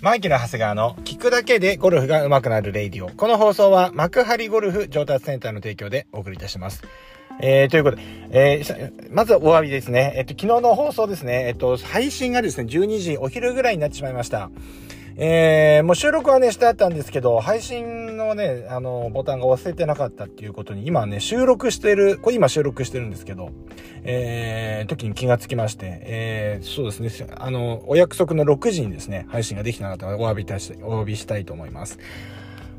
マイケル・長谷川の聞くだけでゴルフが上手くなるレイディオ。この放送は幕張ゴルフ上達センターの提供でお送りいたします。えー、ということで、えー、まずはお詫びですね。えっと、昨日の放送ですね。えっと、配信がですね、12時お昼ぐらいになってしまいました。えー、もう収録はね、してあったんですけど、配信のね、あの、ボタンが忘れてなかったっていうことに、今ね、収録してる、これ今収録してるんですけど、えー、時に気がつきまして、えー、そうですね、あの、お約束の6時にですね、配信ができなかったので、お詫びたし、お詫びしたいと思います。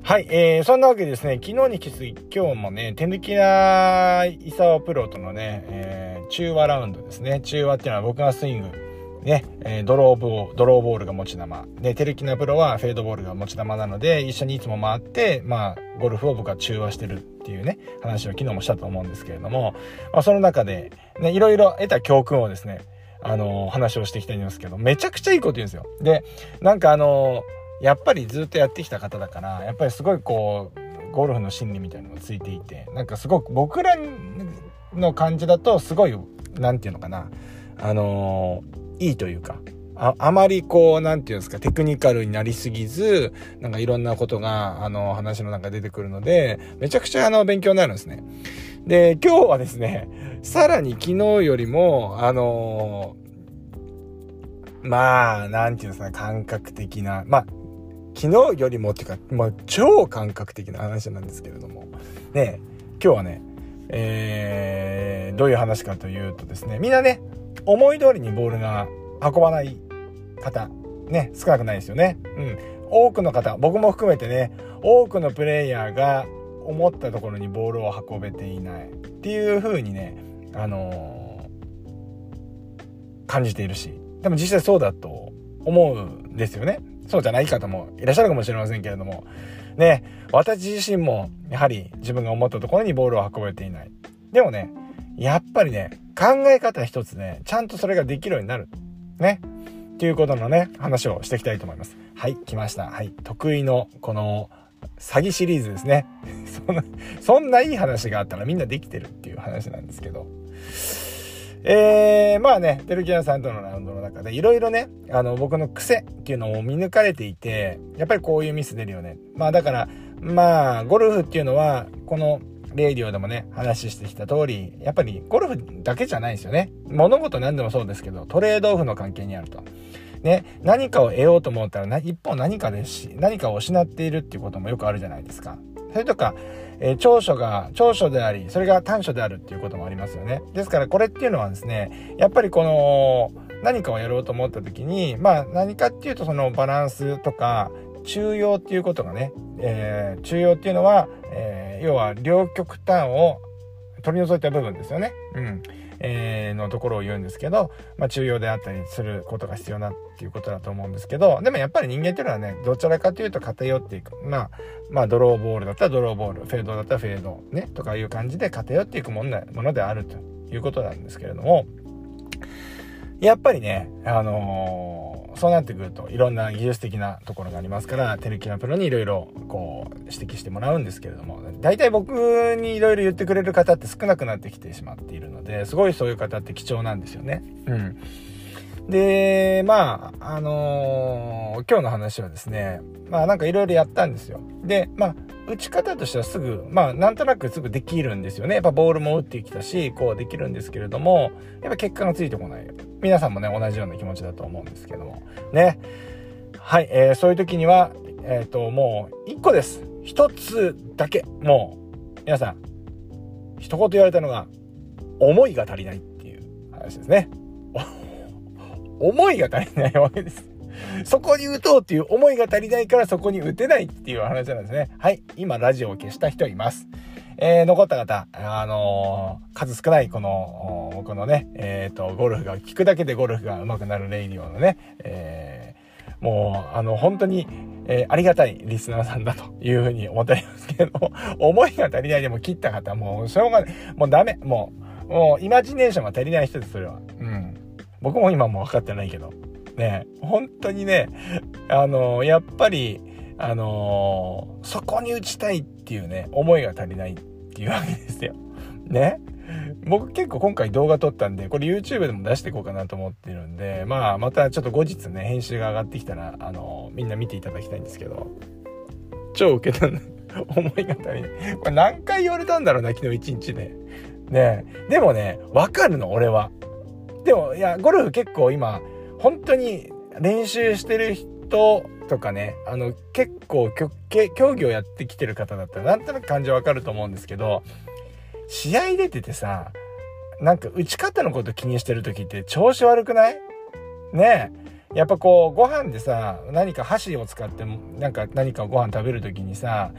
はい、えー、そんなわけでですね、昨日に気づき、今日もね、手抜きな伊沢プロとのね、えー、中和ラウンドですね。中和っていうのは僕がスイング、ね、えー、ドローボー、ドローボールが持ち玉。で、テレキナプロはフェードボールが持ち玉なので、一緒にいつも回って、まあ、ゴルフを僕は中和してるっていうね、話を昨日もしたと思うんですけれども、まあ、その中で、ね、いろいろ得た教訓をですね、あのー、話をしていきたいんですけど、めちゃくちゃいいこと言うんですよ。で、なんかあのー、やっぱりずっとやってきた方だから、やっぱりすごいこう、ゴルフの心理みたいなのがついていて、なんかすごく僕らの感じだと、すごい、なんていうのかな、あのーいいというか、ああまりこう、なんていうんですか、テクニカルになりすぎず、なんかいろんなことが、あの、話の中出てくるので、めちゃくちゃあの、勉強になるんですね。で、今日はですね、さらに昨日よりも、あのまあ、なんていうんですか、感覚的な、まあ、昨日よりもっていうか、まあ、超感覚的な話なんですけれども、ね、今日はね、えー、どういう話かというとですね、みんなね、思い通りにボールが運ばない方、ね、少なくないですよね。うん。多くの方、僕も含めてね、多くのプレイヤーが思ったところにボールを運べていないっていう風にね、あのー、感じているし、でも実際そうだと思うんですよね。そうじゃない方もいらっしゃるかもしれませんけれども、ね、私自身もやはり自分が思ったところにボールを運べていない。でもね、やっぱりね、考え方一つね、ちゃんとそれができるようになる。ね。っていうことのね、話をしていきたいと思います。はい、来ました。はい、得意のこの詐欺シリーズですね。そんな、そんないい話があったらみんなできてるっていう話なんですけど。えー、まあね、テルキアさんとのラウンドの中でいろいろね、あの、僕の癖っていうのを見抜かれていて、やっぱりこういうミス出るよね。まあだから、まあ、ゴルフっていうのは、このレイディオでもね、話してきた通り、やっぱりゴルフだけじゃないですよね。物事何でもそうですけど、トレードオフの関係にあると。ね、何かを得ようと思ったら、一方何かでし、何かを失っているっていうこともよくあるじゃないですか。それとか、えー、長所が、長所であり、それが短所であるっていうこともありますよね。ですからこれっていうのはですね、やっぱりこの、何かをやろうと思った時に、まあ何かっていうとそのバランスとか、中庸っていうことがね、えー、中庸っていうのは、えー、要は両極端を取り除いた部分ですよね。うん。えー、のところを言うんですけど、まあ、中庸であったりすることが必要なっていうことだと思うんですけど、でもやっぱり人間っていうのはね、どちらかというと偏っていく。まあ、まあ、ドローボールだったらドローボール、フェードだったらフェード、ね、とかいう感じで偏っていくものものであるということなんですけれども、やっぱりね、あのーそうなってくるといろんな技術的なところがありますから手抜きのプロにいろいろこう指摘してもらうんですけれども大体僕にいろいろ言ってくれる方って少なくなってきてしまっているのですごいそういう方って貴重なんですよね。うんで、まあ、あのー、今日の話はですね、まあなんかいろいろやったんですよ。で、まあ、打ち方としてはすぐ、まあなんとなくすぐできるんですよね。やっぱボールも打ってきたし、こうできるんですけれども、やっぱ結果がついてこない。皆さんもね、同じような気持ちだと思うんですけども。ね。はい、えー、そういう時には、えっ、ー、と、もう一個です。一つだけ。もう、皆さん、一言言われたのが、思いが足りないっていう話ですね。思いが足りないわけです。そこに打とうっていう思いが足りないからそこに打てないっていう話なんですね。はい。今、ラジオを消した人います。えー、残った方、あのー、数少ないこの、僕のね、えっ、ー、と、ゴルフが、聞くだけでゴルフが上手くなるレイディオのね、えー、もう、あの、本当に、えー、ありがたいリスナーさんだというふうに思っておりますけども、思いが足りないでも切った方、もう、しょうがない。もうダメ。もう、もう、イマジネーションが足りない人です、それは。うん。僕も今も分かってないけど。ね、本当にね、あの、やっぱり、あの、そこに打ちたいっていうね、思いが足りないっていうわけですよ。ね。僕結構今回動画撮ったんで、これ YouTube でも出していこうかなと思ってるんで、まあまたちょっと後日ね、編集が上がってきたら、あの、みんな見ていただきたいんですけど、超受けたん思いが足りない。これ何回言われたんだろうな、昨日一日で。ねでもね、わかるの、俺は。でも、いや、ゴルフ結構今、本当に練習してる人とかね、あの、結構競技をやってきてる方だったら、なんとなく感じわかると思うんですけど、試合出ててさ、なんか打ち方のこと気にしてる時って調子悪くない？ねえ。やっぱこう、ご飯でさ、何か箸を使って、なんか何かご飯食べる時にさ、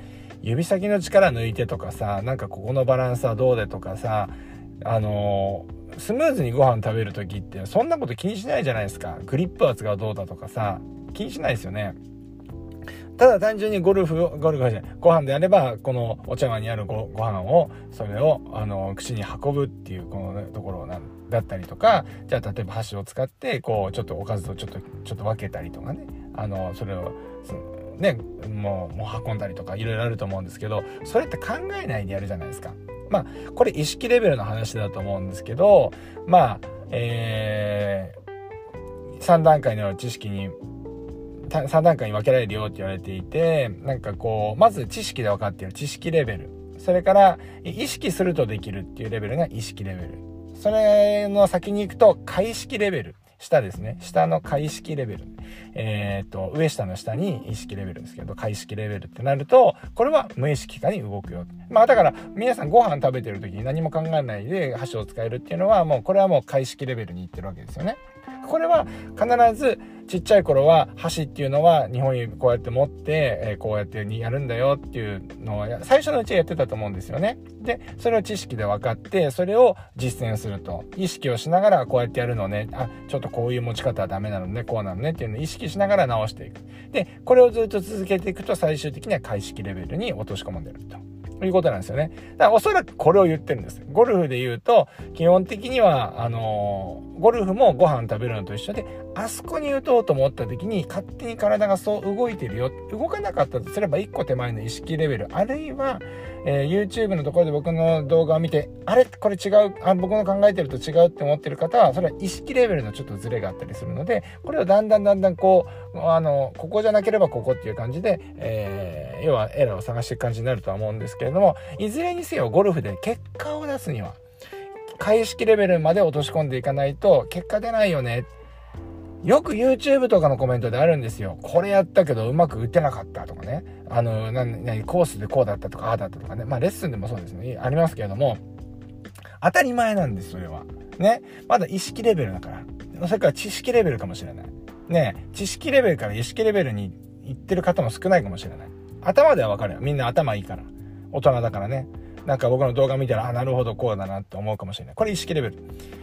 指先の力抜いてとかさ、なんかここのバランスはどうでとかさ、あのー、スムーズにご飯食べる時ってそんなこと気にしないじゃないですか。グリップ圧がどうだとかさ、気にしないですよね。ただ単純にゴルフを、ゴルフじゃない、ご飯であれば、このお茶碗にあるごご飯を、それを、あの、口に運ぶっていう、この、ね、ところなんだったりとか、じゃあ例えば箸を使って、こう、ちょっとおかずとちょっと、ちょっと分けたりとかね、あの、それを、ね、もう、もう運んだりとか、いろいろあると思うんですけど、それって考えないでやるじゃないですか。まあ、これ意識レベルの話だと思うんですけど、まあ、えー、3段階の知識に3段階に分けられるよって言われていて、なんかこう、まず知識で分かっている知識レベル。それから、意識するとできるっていうレベルが意識レベル。それの先に行くと、解識レベル。下ですね。下の開式レベル。えっ、ー、と、上下の下に意識レベルですけど、開式レベルってなると、これは無意識化に動くよ。まあだから、皆さんご飯食べてる時に何も考えないで箸を使えるっていうのは、もうこれはもう開式レベルにいってるわけですよね。これは必ずちっちゃい頃は箸っていうのは日本指こうやって持って、えこうやってやるんだよっていうのを最初のうちはやってたと思うんですよね。で、それを知識で分かって、それを実践すると。意識をしながらこうやってやるのね。あ、ちょっとこういう持ち方はダメなのね、こうなのねっていうのを意識しながら直していく。で、これをずっと続けていくと最終的には解識レベルに落とし込んでると。いうことなんですよね。だからおそらくこれを言ってるんです。ゴルフで言うと、基本的には、あのー、ゴルフもご飯食べるのと一緒で、あそこに打とうと思った時に、勝手に体がそう動いてるよ。動かなかったとすれば、1個手前の意識レベル、あるいは、えー、YouTube のところで僕の動画を見て、あれ？これ違う？あ、僕の考えてると違うって思ってる方は、それは意識レベルのちょっとズレがあったりするので、これをだんだんだんだんこう、あの、ここじゃなければここっていう感じで、えー、要はエラーを探していく感じになるとは思うんですけどれども、いずれにせよゴルフで結果を出すには、開式レベルまで落とし込んでいかないと結果出ないよね。よく YouTube とかのコメントであるんですよ。これやったけどうまく打てなかったとかね。あの、な、な、コースでこうだったとか、ああだったとかね。まあレッスンでもそうですね。ありますけれども、当たり前なんです、それは。ね。まだ意識レベルだから。それから知識レベルかもしれない。ね。知識レベルから意識レベルに行ってる方も少ないかもしれない。頭ではわかるよ。みんな頭いいから。大人だからね。なんか僕の動画見たら、あ、なるほど、こうだなって思うかもしれない。これ意識レベル。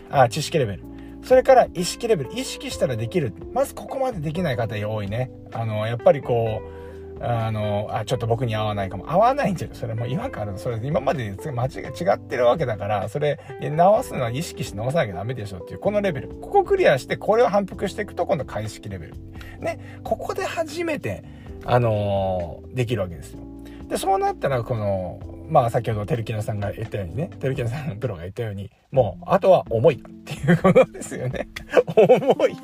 あ、知識レベル。それから意識レベル。意識したらできる。まずここまでできない方多いね。あの、やっぱりこう、あの、あ、ちょっと僕に合わないかも。合わないんじゃそれも違和感あるそれ今まで間違、違ってるわけだから、それ、直すのは意識して直さなきゃダメでしょっていう、このレベル。ここクリアして、これを反復していくと、今度開式レベル。ね、ここで初めて、あのー、できるわけですよ。で、そうなったら、この、まあ先ほどテルキナさんが言ったようにね、テルキナさんのプロが言ったように、もう、あとは重いっていうことですよね。重い。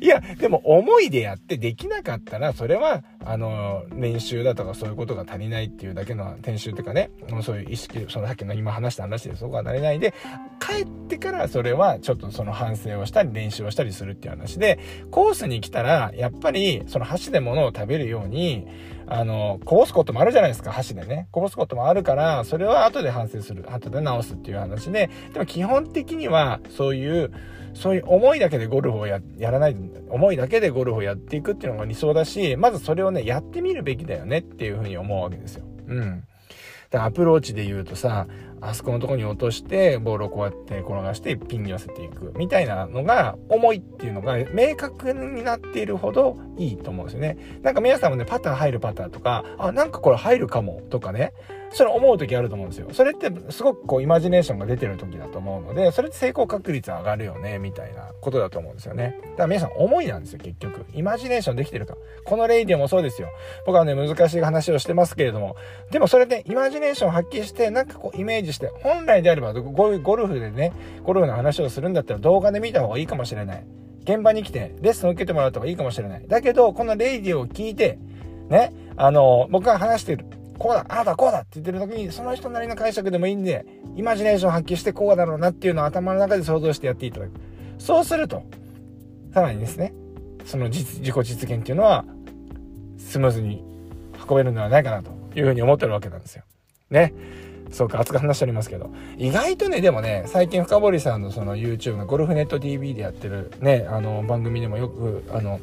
いや、でも思いでやってできなかったら、それは、あの、練習だとかそういうことが足りないっていうだけの、練習っていうかね、そういう意識、そのさっきの今話した話でそこが足りないで、帰ってからそれはちょっとその反省をしたり練習をしたりするっていう話で、コースに来たら、やっぱりその箸で物を食べるように、あの、こぼすこともあるじゃないですか、箸でね。こぼすこともあるから、それは後で反省する。後で直すっていう話で、でも基本的には、そういう、そういう思いだけでゴルフをやらない、思いだけでゴルフをやっていくっていうのが理想だし、まずそれをね、やってみるべきだよねっていうふうに思うわけですよ。うん。アプローチで言うとさ、あそこのとこに落として、ボールをこうやって転がしてピンに寄せていくみたいなのが、重いっていうのが明確になっているほどいいと思うんですよね。なんか皆さんもね、パター入るパターとか、あ、なんかこれ入るかもとかね、それ思う時あると思うんですよ。それってすごくこうイマジネーションが出てる時だと思うので、それって成功確率上がるよね、みたいなことだと思うんですよね。だから皆さん思いなんですよ、結局。イマジネーションできてるか。このレイディオもそうですよ。僕はね、難しい話をしてますけれども、でもそれでイマジネーションを発揮して、なんかこうイメージして、本来であればゴルフでね、ゴルフの話をするんだったら動画で見た方がいいかもしれない。現場に来てレッスンを受けてもらうとかいいかもしれない。だけど、このレイディオを聞いて、ね、あの、僕が話してる。こうだ、ああだ、こうだって言ってる時に、その人なりの解釈でもいいんで、イマジネーション発揮してこうだろうなっていうのを頭の中で想像してやっていただく。そうすると、さらにですね、その自己実現っていうのは、スムーズに運べるのではないかなというふうに思ってるわけなんですよ。ね。そうか、熱く話しておりますけど。意外とね、でもね、最近深堀さんのその YouTube のゴルフネット TV でやってるね、あの番組でもよく、あの、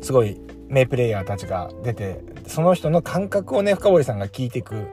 すごい名プレイヤーたちが出て、その人の感覚をね、深堀さんが聞いていく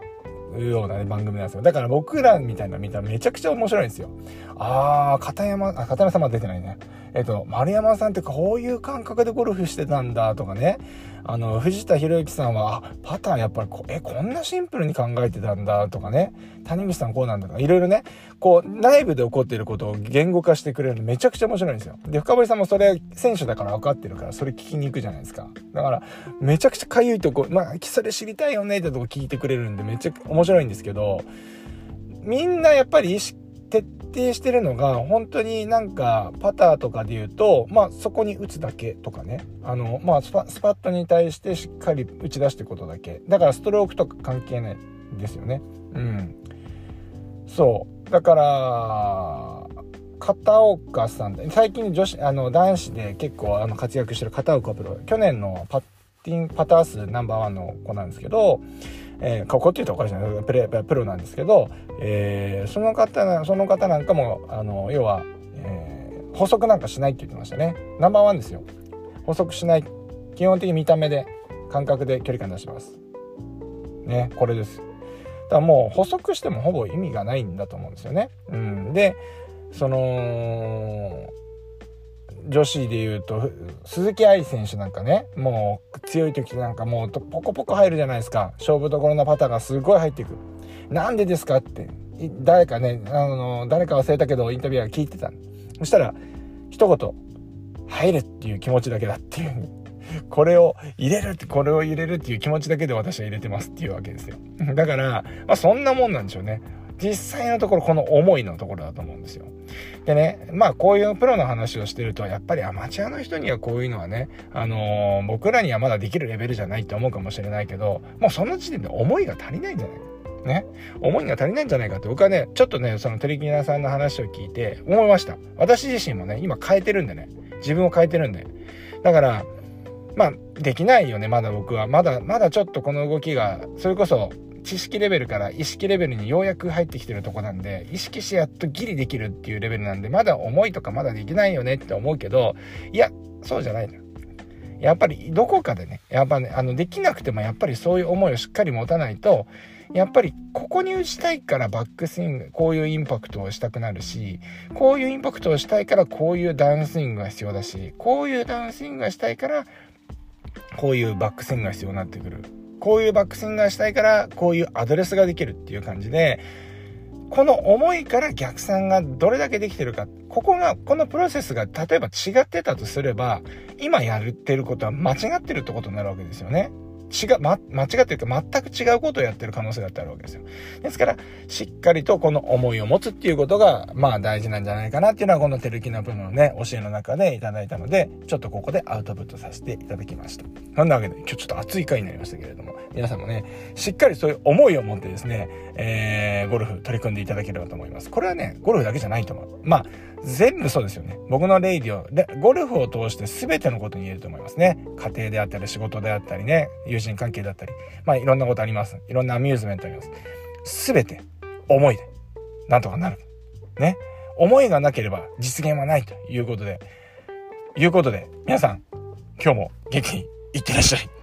ような、ね、番組なんですよ。だから僕らみたいな見たらめちゃくちゃ面白いんですよ。あー、片山、あ、片山さんは出てないね。えっと、丸山さんってこういう感覚でゴルフしてたんだとかね。あの、藤田博之さんは、パターンやっぱりこ、え、こんなシンプルに考えてたんだとかね。谷口さんこうなんだとか、いろいろね、こう、内部で起こっていることを言語化してくれるのめちゃくちゃ面白いんですよ。で、深堀さんもそれ、選手だから分かってるから、それ聞きに行くじゃないですか。だから、めちゃくちゃかゆいとこ、まあ、それ知りたいよねってとこ聞いてくれるんで、めっちゃ面白いんですけど、みんなやっぱり意識徹底してるのが本当になんかパターとかで言うとまあそこに打つだけとかね。あのまあスパットに対してしっかり打ち出してことだけ。だからストロークとか関係ないですよね。うん。そう。だから片岡さん。最近女子あの男子で結構あの活躍してる片岡プロ。去年のパッティングパター数ナンバーワンの子なんですけどえー、ここって言うとおかしいな。プレプロなんですけど、えー、その方その方なんかもあの要は、えー、補足なんかしないって言ってましたね。ナンバーワンですよ。補足しない。基本的に見た目で感覚で距離感出します。ねこれです。だからもう補足してもほぼ意味がないんだと思うんですよね。うん。でその女子で言うと、鈴木愛選手なんかね、もう強い時なんかもうポコポコ入るじゃないですか。勝負どころのパターがすごい入っていく。なんでですかって、誰かね、あの、誰か忘れたけどインタビュアーが聞いてた。そしたら、一言、入るっていう気持ちだけだっていう。これを入れるって、これを入れるっていう気持ちだけで私は入れてますっていうわけですよ。だから、まあそんなもんなんでしょうね。実際のところこの思いのところだと思うんですよ。でね、まあこういうプロの話をしてると、やっぱりアマチュアの人にはこういうのはね、あのー、僕らにはまだできるレベルじゃないって思うかもしれないけど、もうその時点で思いが足りないんじゃない？か。ね？思いが足りないんじゃないかって僕はね、ちょっとね、そのテレキナさんの話を聞いて思いました。私自身もね、今変えてるんでね、自分を変えてるんで。だから、まあ、できないよね、まだ僕は。まだ、まだちょっとこの動きが、それこそ知識レベルから意識レベルにようやく入ってきてるとこなんで、意識してやっとギリできるっていうレベルなんで、まだ重いとかまだできないよねって思うけど、いや、そうじゃないの。やっぱりどこかでね、やっぱね、あの、できなくてもやっぱりそういう思いをしっかり持たないと、やっぱりここに打ちたいからバックスイング、こういうインパクトをしたくなるし、こういうインパクトをしたいからこういうダウンスイングが必要だし、こういうダウンスイングがしたいから、こういうバックスイングが必要になってくる。こういうバックスイングがしたいからこういうアドレスができるっていう感じでこの思いから逆算がどれだけできてるかここがこのプロセスが例えば違ってたとすれば今やってることは間違ってるってことになるわけですよね。違う、ま、間違ってるか全く違うことをやってる可能性があるわけですよ。ですから、しっかりとこの思いを持つっていうことが、まあ大事なんじゃないかなっていうのは、このテルキナプロのね、教えの中でいただいたので、ちょっとここでアウトプットさせていただきました。そんなわけで、今日ちょっと熱い回になりましたけれども、皆さんもね、しっかりそういう思いを持ってですね、えー、ゴルフ取り組んでいただければと思います。これはね、ゴルフだけじゃないと思う。まあ、全部そうですよね。僕のレイディオ、でゴルフを通して全てのことに言えると思いますね。家庭であったり、仕事であったりね、友人関係だったり、まあいろんなことあります。いろんなアミューズメントあります。全て、思いで、なんとかなる。ね。思いがなければ実現はないということで、いうことで、皆さん、今日も元気にいってらっしゃい。